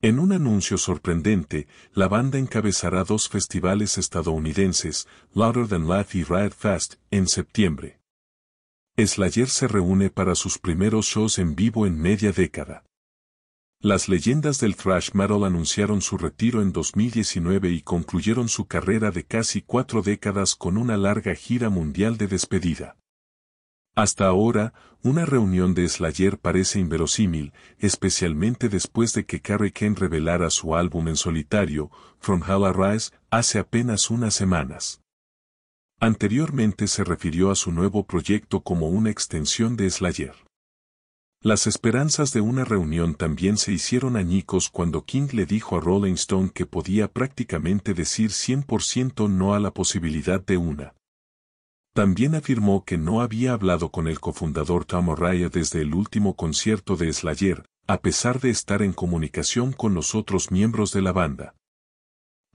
En un anuncio sorprendente, la banda encabezará dos festivales estadounidenses, Louder Than Life y Riot Fast, en septiembre. Slayer se reúne para sus primeros shows en vivo en media década. Las leyendas del thrash metal anunciaron su retiro en 2019 y concluyeron su carrera de casi cuatro décadas con una larga gira mundial de despedida. Hasta ahora, una reunión de Slayer parece inverosímil, especialmente después de que Carrie Ken revelara su álbum en solitario, From Hell Arise, hace apenas unas semanas. Anteriormente se refirió a su nuevo proyecto como una extensión de Slayer. Las esperanzas de una reunión también se hicieron añicos cuando King le dijo a Rolling Stone que podía prácticamente decir 100% no a la posibilidad de una. También afirmó que no había hablado con el cofundador Tom O'Reilly desde el último concierto de Slayer, a pesar de estar en comunicación con los otros miembros de la banda.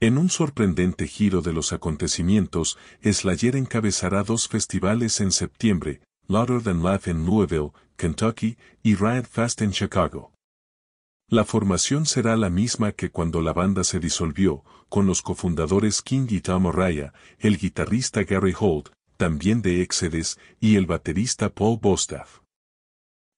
En un sorprendente giro de los acontecimientos, Slayer encabezará dos festivales en septiembre, Louder Than Life en Louisville, Kentucky, y Riot Fast en Chicago. La formación será la misma que cuando la banda se disolvió, con los cofundadores King y Tom el guitarrista Gary Holt, también de Exodus, y el baterista Paul Bostaff.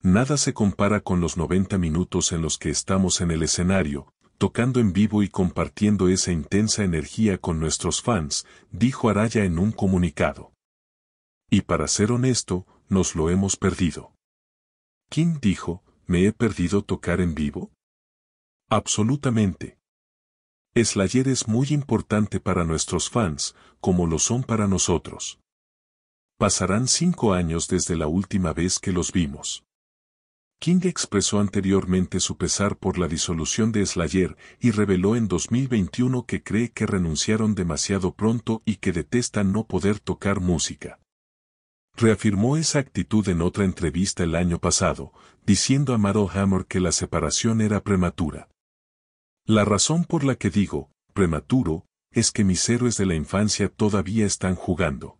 Nada se compara con los 90 minutos en los que estamos en el escenario, tocando en vivo y compartiendo esa intensa energía con nuestros fans, dijo Araya en un comunicado. Y para ser honesto, nos lo hemos perdido. King dijo, ¿me he perdido tocar en vivo? Absolutamente. Slayer es muy importante para nuestros fans, como lo son para nosotros. Pasarán cinco años desde la última vez que los vimos. King expresó anteriormente su pesar por la disolución de Slayer y reveló en 2021 que cree que renunciaron demasiado pronto y que detestan no poder tocar música. Reafirmó esa actitud en otra entrevista el año pasado, diciendo a Metal Hammer que la separación era prematura. La razón por la que digo, prematuro, es que mis héroes de la infancia todavía están jugando.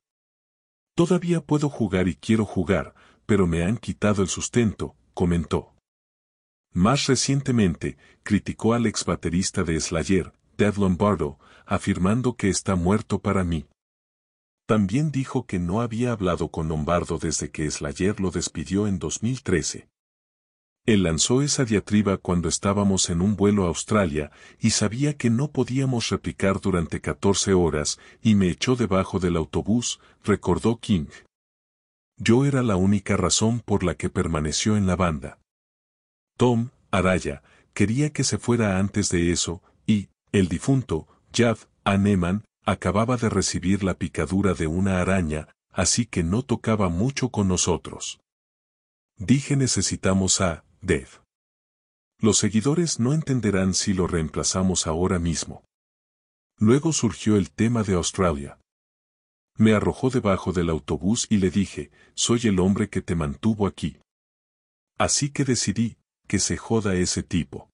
Todavía puedo jugar y quiero jugar, pero me han quitado el sustento, comentó. Más recientemente, criticó al ex baterista de Slayer, Ted Lombardo, afirmando que está muerto para mí. También dijo que no había hablado con Lombardo desde que Slayer lo despidió en 2013. Él lanzó esa diatriba cuando estábamos en un vuelo a Australia y sabía que no podíamos replicar durante 14 horas y me echó debajo del autobús, recordó King. Yo era la única razón por la que permaneció en la banda. Tom, Araya, quería que se fuera antes de eso, y, el difunto, Jav, Aneman, acababa de recibir la picadura de una araña, así que no tocaba mucho con nosotros. Dije necesitamos a Dev. Los seguidores no entenderán si lo reemplazamos ahora mismo. Luego surgió el tema de Australia. Me arrojó debajo del autobús y le dije, soy el hombre que te mantuvo aquí. Así que decidí, que se joda ese tipo.